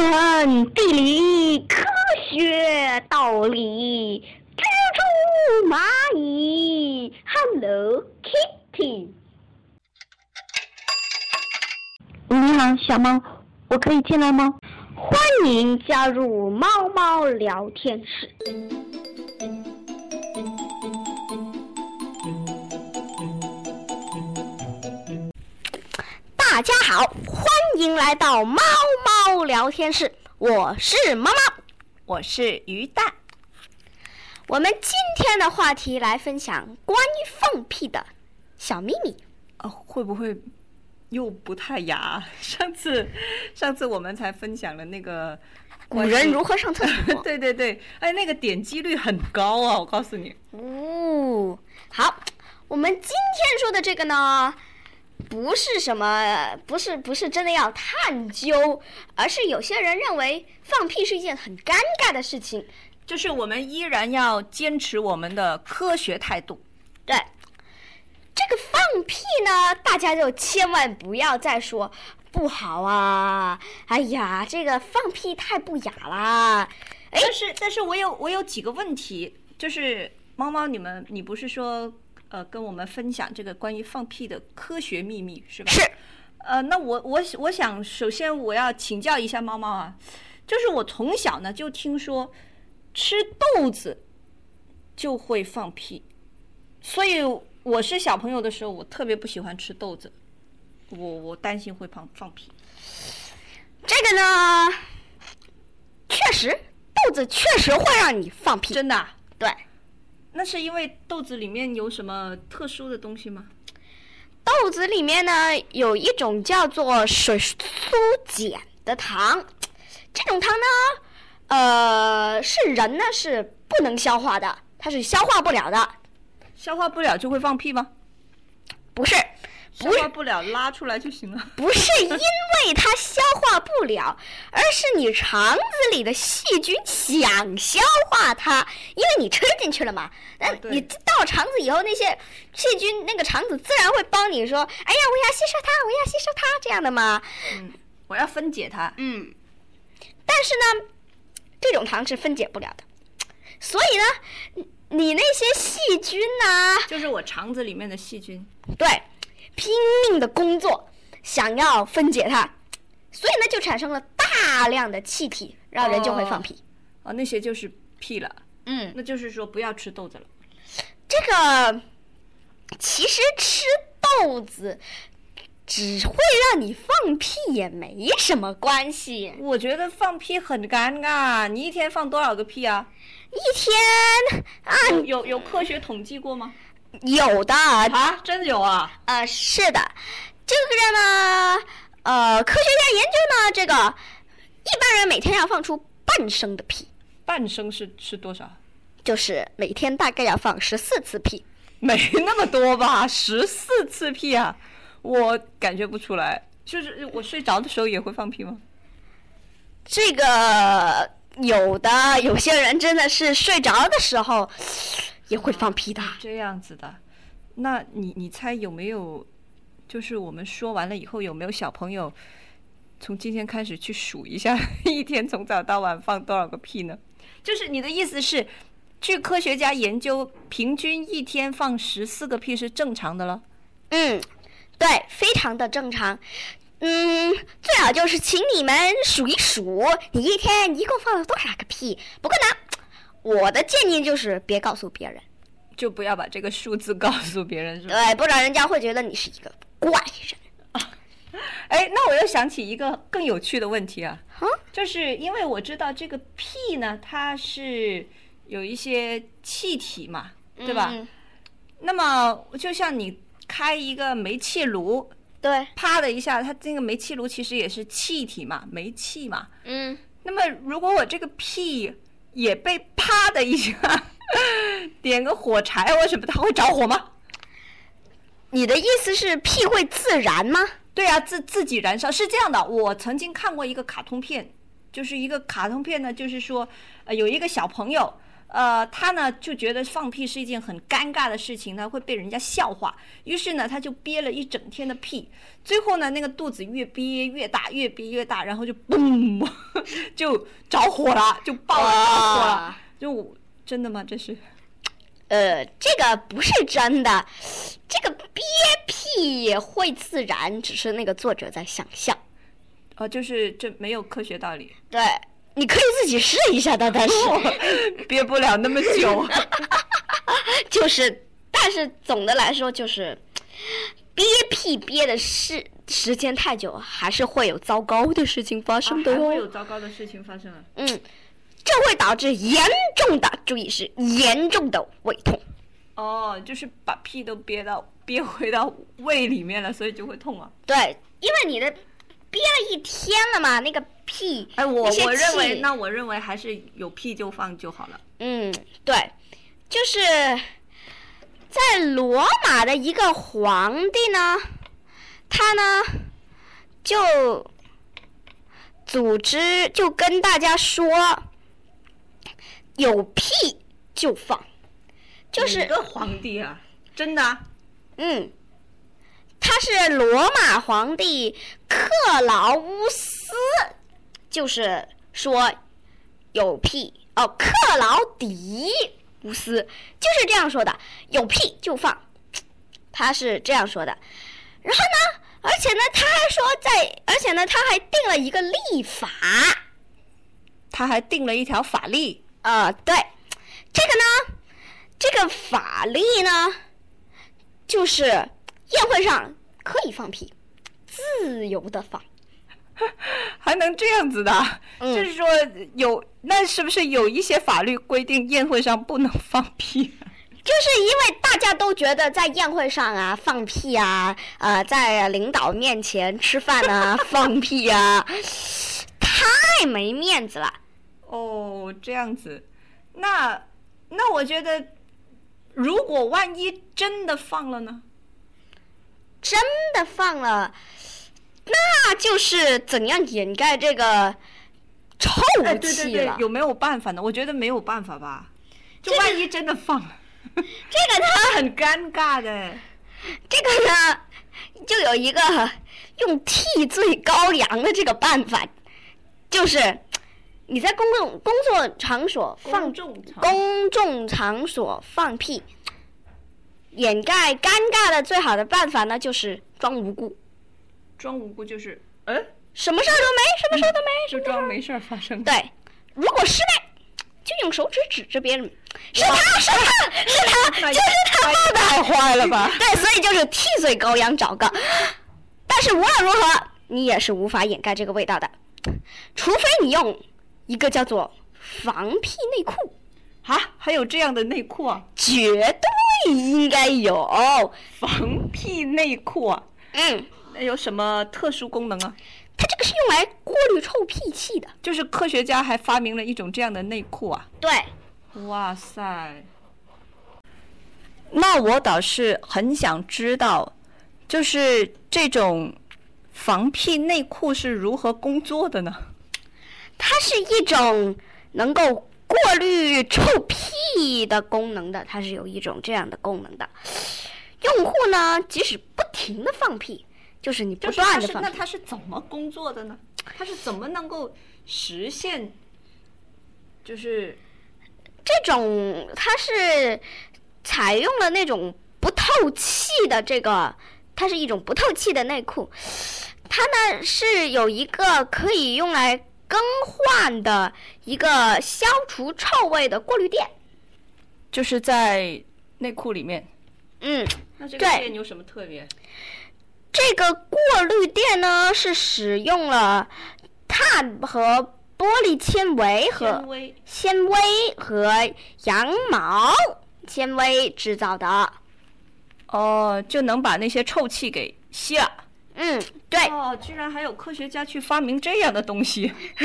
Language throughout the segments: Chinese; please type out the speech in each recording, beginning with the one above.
文、地理、科学、道理、蜘蛛、蚂蚁，Hello Kitty。你好，小猫，我可以进来吗？欢迎加入猫猫聊天室。大家好，欢迎来到猫猫聊天室，我是猫猫，我是鱼蛋。我们今天的话题来分享关于放屁的小秘密。哦，会不会又不太雅？上次上次我们才分享了那个古人如何上厕所。对对对，哎，那个点击率很高啊！我告诉你。哦，好，我们今天说的这个呢，不是什么，不是不是真的要探究，而是有些人认为放屁是一件很尴尬的事情。就是我们依然要坚持我们的科学态度。对，这个放屁呢，大家就千万不要再说不好啊！哎呀，这个放屁太不雅啦！哎，但是但是我有我有几个问题，就是猫猫，你们你不是说呃跟我们分享这个关于放屁的科学秘密是吧？是。呃，那我我我想首先我要请教一下猫猫啊，就是我从小呢就听说。吃豆子就会放屁，所以我是小朋友的时候，我特别不喜欢吃豆子，我我担心会放放屁。这个呢，确实豆子确实会让你放屁，真的。对，那是因为豆子里面有什么特殊的东西吗？豆子里面呢有一种叫做水苏碱的糖，这种糖呢。呃，是人呢是不能消化的，它是消化不了的，消化不了就会放屁吗？不是，消化不了拉出来就行了。不是因为它消化不了，而是你肠子里的细菌想消化它，因为你吃进去了嘛。那你到肠子以后，那些细菌那个肠子自然会帮你说：“哎呀，我要吸收它，我要吸收它。”这样的嘛。嗯，我要分解它。嗯，但是呢。这种糖是分解不了的，所以呢，你那些细菌呢，就是我肠子里面的细菌，对，拼命的工作，想要分解它，所以呢，就产生了大量的气体，让人就会放屁。哦，那些就是屁了。嗯，那就是说不要吃豆子了。这个其实吃豆子。只会让你放屁也没什么关系。我觉得放屁很尴尬。你一天放多少个屁啊？一天啊？有有科学统计过吗？有的啊，真的有啊。呃，是的，这个呢，呃，科学家研究呢，这个一般人每天要放出半升的屁。半升是是多少？就是每天大概要放十四次屁。没那么多吧？十四次屁啊？我感觉不出来，就是我睡着的时候也会放屁吗？这个有的，有些人真的是睡着的时候也会放屁的。这样子的，那你你猜有没有？就是我们说完了以后，有没有小朋友从今天开始去数一下，一天从早到晚放多少个屁呢？就是你的意思是，据科学家研究，平均一天放十四个屁是正常的了？嗯。对，非常的正常。嗯，最好就是请你们数一数，你一天一共放了多少个屁。不过呢，我的建议就是别告诉别人，就不要把这个数字告诉别人，是吧？对，不然人家会觉得你是一个怪人。哎，那我又想起一个更有趣的问题啊，嗯，就是因为我知道这个屁呢，它是有一些气体嘛，对吧？那么就像你。开一个煤气炉，对，啪的一下，它这个煤气炉其实也是气体嘛，煤气嘛。嗯。那么如果我这个屁也被啪的一下 点个火柴，为什么它会着火吗？你的意思是屁会自燃吗？对啊，自自己燃烧是这样的。我曾经看过一个卡通片，就是一个卡通片呢，就是说，呃，有一个小朋友，呃，他呢就觉得放屁是一件很尴尬的事情，呢会被人家笑话，于是呢他就憋了一整天的屁，最后呢那个肚子越憋越大，越憋越大，然后就嘣，就着火了，就爆了，着火了，就真的吗？这是？呃，这个不是真的，这个憋屁会自燃，只是那个作者在想象。哦，就是这没有科学道理。对。你可以自己试一下的，但是 憋不了那么久。就是，但是总的来说，就是憋屁憋的是时间太久，还是会有糟糕的事情发生的哟。会有糟糕的事情发生啊。嗯，这会导致严重的，注意是严重的胃痛。哦，就是把屁都憋到憋回到胃里面了，所以就会痛啊。对，因为你的。憋了一天了嘛，那个屁，哎，我我认为，那我认为还是有屁就放就好了。嗯，对，就是在罗马的一个皇帝呢，他呢就组织就跟大家说，有屁就放，就是个皇帝啊，真的，嗯。他是罗马皇帝克劳乌斯，就是说有屁哦，克劳迪乌斯就是这样说的，有屁就放，他是这样说的。然后呢，而且呢，他还说在，而且呢，他还定了一个立法，他还定了一条法律。呃，对，这个呢，这个法律呢，就是。宴会上可以放屁，自由的放，还能这样子的？就是说有那是不是有一些法律规定宴会上不能放屁？就是因为大家都觉得在宴会上啊放屁啊，呃，在领导面前吃饭啊放屁啊，太没面子了。哦，这样子，那那我觉得，如果万一真的放了呢？真的放了，那就是怎样掩盖这个臭气了？对对对，有没有办法呢？我觉得没有办法吧。就万一真的放了，这个他很尴尬的。这个呢，就有一个用替罪羔羊的这个办法，就是你在公共工作场所放公众场所放屁。掩盖尴尬的最好的办法呢，就是装无辜。装无辜就是，嗯，什么事儿都没，什么事儿都没，就装没事儿发生。对，如果失败，就用手指指着别人，是他是他是他，就是他放的，太坏了吧？对，所以就是替罪羔羊找个。但是无论如何，你也是无法掩盖这个味道的，除非你用一个叫做防屁内裤。啊，还有这样的内裤啊？绝对应该有防屁内裤啊！嗯，那有什么特殊功能啊？它这个是用来过滤臭屁气的。就是科学家还发明了一种这样的内裤啊？对。哇塞！那我倒是很想知道，就是这种防屁内裤是如何工作的呢？它是一种能够。过滤臭屁的功能的，它是有一种这样的功能的。用户呢，即使不停的放屁，就是你不断的放，那它是怎么工作的呢？它是怎么能够实现？就是这种，它是采用了那种不透气的这个，它是一种不透气的内裤。它呢是有一个可以用来。更换的一个消除臭味的过滤垫，就是在内裤里面。嗯，那这个垫有什么特别？这个过滤垫呢，是使用了碳和玻璃纤维和纤维和羊毛纤维制造的。哦，就能把那些臭气给吸了。嗯，对。哦，居然还有科学家去发明这样的东西，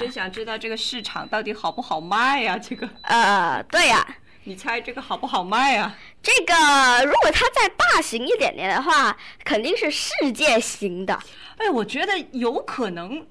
真想知道这个市场到底好不好卖呀？这个。呃，对呀。你猜这个好不好卖啊？这个如果它再大型一点点的话，肯定是世界型的。哎，我觉得有可能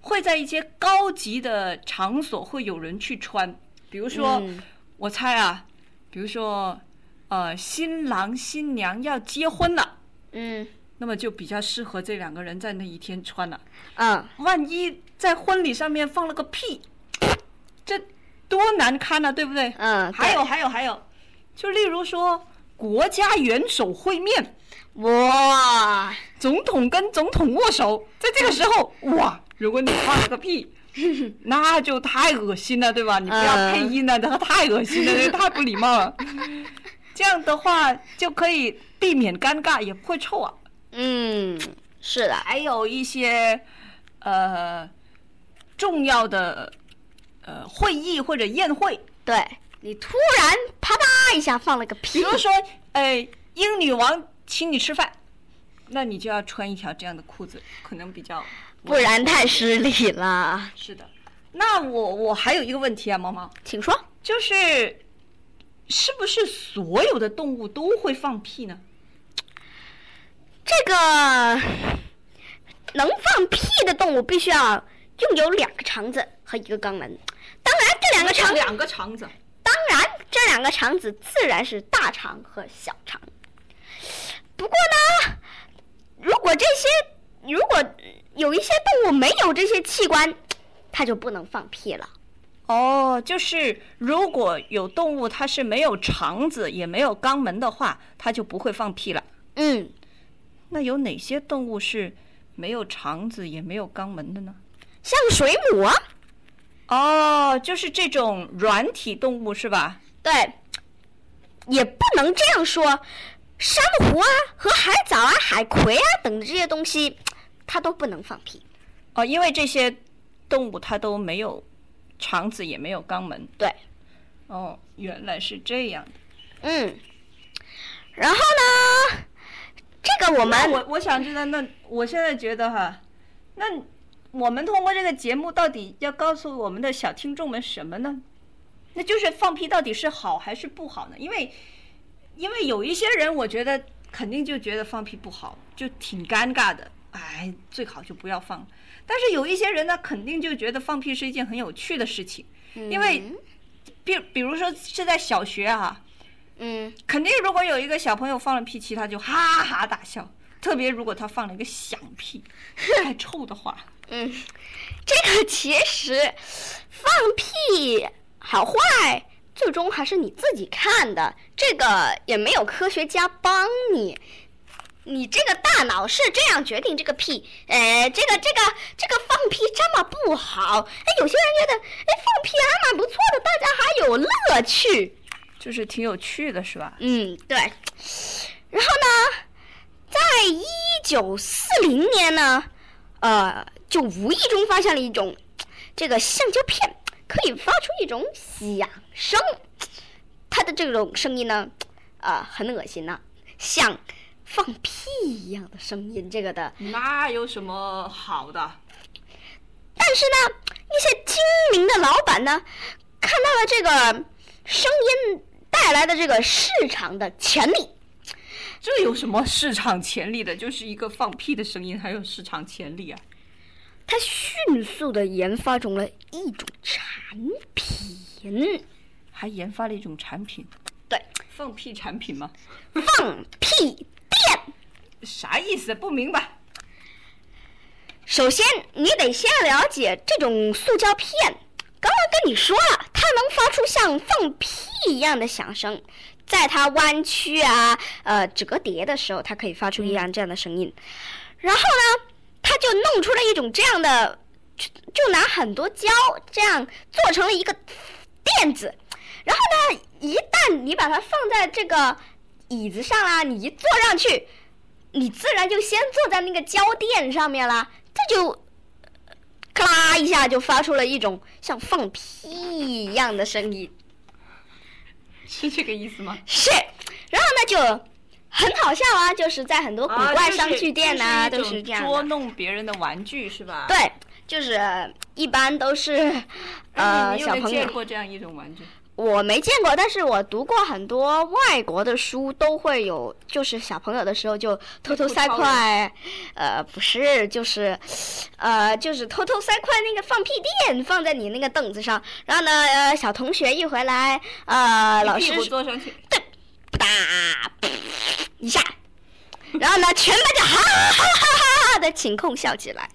会在一些高级的场所会有人去穿。比如说，嗯我猜啊，比如说，呃，新郎新娘要结婚了，嗯那么就比较适合这两个人在那一天穿了。啊，万一在婚礼上面放了个屁，这多难堪啊，对不对？嗯还有还有还有，就例如说国家元首会面，哇，总统跟总统握手，在这个时候，哇，如果你放了个屁。那就太恶心了，对吧？你不要嗯配音了，这个太恶心了，这个太不礼貌了。这样的话就可以避免尴尬，也不会臭啊。嗯，是的，还有一些呃重要的呃会议或者宴会，对你突然啪嗒一下放了个屁，比如说呃英女王请你吃饭，那你就要穿一条这样的裤子，可能比较不然太失礼了。是的。那我我还有一个问题啊，毛毛，请说。就是是不是所有的动物都会放屁呢？这个能放屁的动物必须要拥有两个肠子和一个肛门。当然，这两个肠，两个肠子，当然这两个肠子自然是大肠和小肠。不过呢，如果这些如果有一些动物没有这些器官，它就不能放屁了。哦，就是如果有动物它是没有肠子也没有肛门的话，它就不会放屁了。嗯，那有哪些动物是没有肠子也没有肛门的呢？像水母啊，哦，就是这种软体动物是吧？对，也不能这样说。珊瑚啊和海藻啊、海葵啊等这些东西，它都不能放屁。哦，因为这些动物它都没有肠子也没有肛门。对，哦，原来是这样的。嗯，然后呢，这个我们我我想知道，那我现在觉得哈，那我们通过这个节目到底要告诉我们的小听众们什么呢？那就是放屁到底是好还是不好呢？因为因为有一些人，我觉得肯定就觉得放屁不好，就挺尴尬的，哎，最好就不要放。但是有一些人呢，肯定就觉得放屁是一件很有趣的事情，因为比比如说是在小学啊，嗯肯定如果有一个小朋友放了屁，其他就哈哈大笑。特别如果他放了一个响屁，太臭的话，嗯，这个其实放屁好坏，最终还是你自己看的，这个也没有科学家帮你。你这个大脑是这样决定这个屁，呃，这个这个这个放屁这么不好，哎，有些人觉得，哎，放屁还蛮不错的，大家还有乐趣。就是挺有趣的，是吧？嗯，对。然后呢，在一九四零年呢，呃，就无意中发现了一种这个橡胶片，可以发出一种响声。它的这种声音呢，啊、很恶心呐、像放屁一样的声音。这个的，那有什么好的？但是呢，一些精明的老板呢，看到了这个声音带来的这个市场的潜力。这有什么市场潜力的？就是一个放屁的声音，还有市场潜力啊！他迅速的研发出了一种产品，还研发了一种产品，对，放屁产品吗？放屁垫。啥意思？不明白。首先，你得先了解这种塑胶片。刚刚跟你说了，它能发出像放屁一样的响声，在它弯曲啊、呃折叠的时候，它可以发出一样这样的声音。然后呢，他就弄出了一种这样的，就就拿很多胶这样做成了一个垫子。然后呢，一旦你把它放在这个椅子上啦，你一坐上去，你自然就先坐在那个胶垫上面啦，这就咔啦一下就发出了一种像放屁一样的声音。是这个意思吗？是，然后呢就很好笑啊，就是在很多古怪商具店呐、都啊就是这样。捉弄别人的玩具是吧？。对，就是一般都是哎，呃小朋友。见过这样一种玩具？我没见过，但是我读过很多外国的书，都会有，就是小朋友的时候就偷偷塞块，呃，不是，就是，呃，就是偷偷塞块那个放屁垫放在你那个凳子上，然后呢，呃，小同学一回来，呃，老师坐上去，噔，哒，一下，然后呢，全班就哈哈哈哈哈的请空笑起来。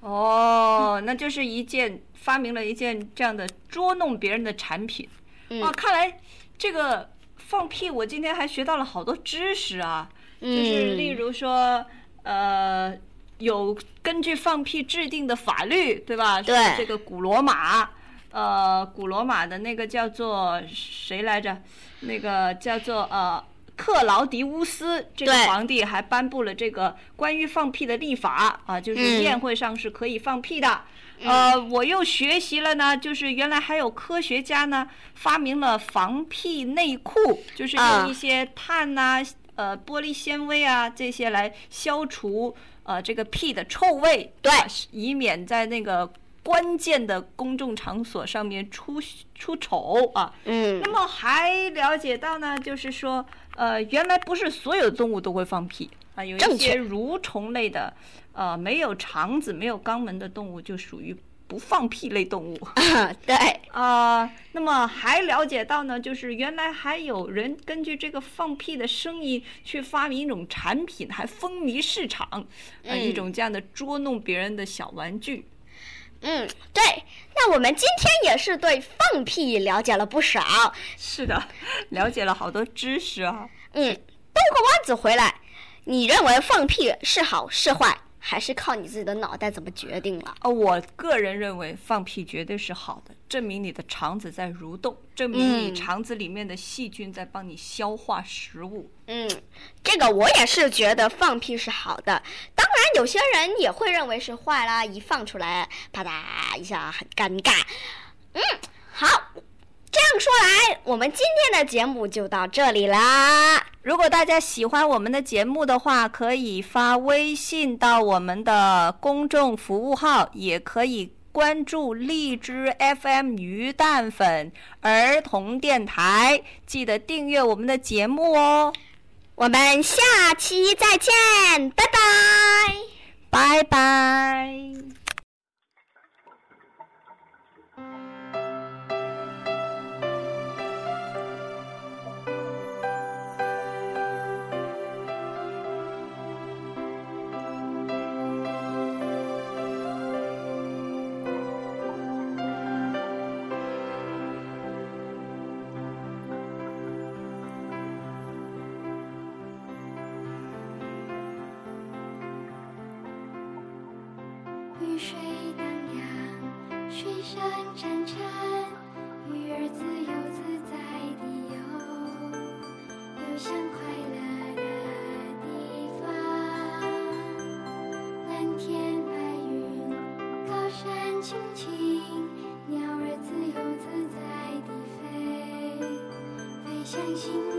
哦，那就是一件发明了一件这样的捉弄别人的产品。哦，看来这个放屁，我今天还学到了好多知识啊。就是例如说，呃，有根据放屁制定的法律，对吧？对。这个古罗马，呃，古罗马的那个叫做谁来着？那个叫做呃克劳迪乌斯这个皇帝还颁布了这个关于放屁的立法啊，就是宴会上是可以放屁的。呃，我又学习了呢，就是原来还有科学家呢发明了防屁内裤，就是用一些碳呐、呃玻璃纤维啊这些来消除呃这个屁的臭味，对，以免在那个关键的公众场所上面出出丑啊。嗯。那么还了解到呢，就是说，呃，原来不是所有动物都会放屁啊，有一些蠕虫类的。呃，没有肠子、没有肛门的动物就属于不放屁类动物。啊对啊，那么还了解到呢，就是原来还有人根据这个放屁的声音去发明一种产品，还风靡市场，呃，一种这样的捉弄别人的小玩具。嗯，对。那我们今天也是对放屁了解了不少。是的，了解了好多知识啊。嗯，兜个弯子回来，你认为放屁是好是坏？还是靠你自己的脑袋怎么决定了？哦，我个人认为放屁绝对是好的，证明你的肠子在蠕动，证明你肠子里面的细菌在帮你消化食物。嗯，这个我也是觉得放屁是好的。当然，有些人也会认为是坏啦，一放出来啪嗒一下很尴尬。嗯，好。这样说来，我们今天的节目就到这里啦。如果大家喜欢我们的节目的话，可以发微信到我们的公众服务号，也可以关注荔枝 FM 鱼蛋粉儿童电台，记得订阅我们的节目哦。我们下期再见，拜拜，拜拜。开心。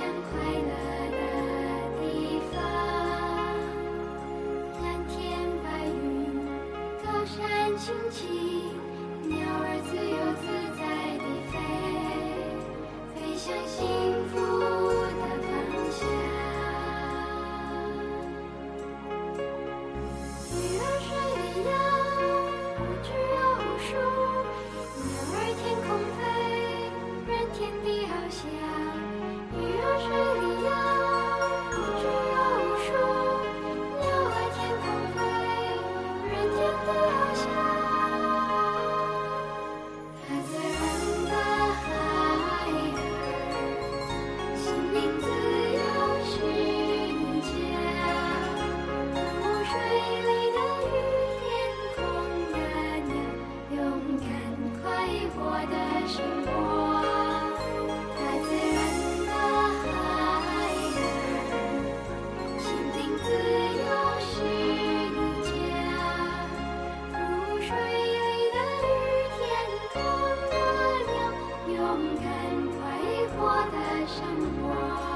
将快乐。向往